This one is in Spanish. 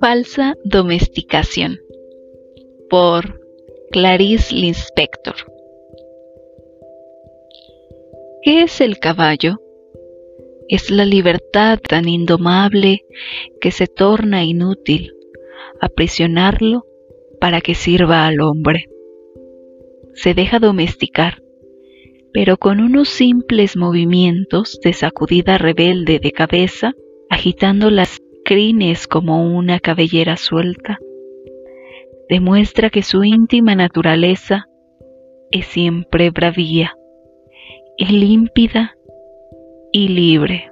Falsa domesticación por Clarice Lispector. ¿Qué es el caballo? Es la libertad tan indomable que se torna inútil aprisionarlo para que sirva al hombre. Se deja domesticar, pero con unos simples movimientos de sacudida rebelde de cabeza, agitando las crines como una cabellera suelta, demuestra que su íntima naturaleza es siempre bravía y límpida y libre.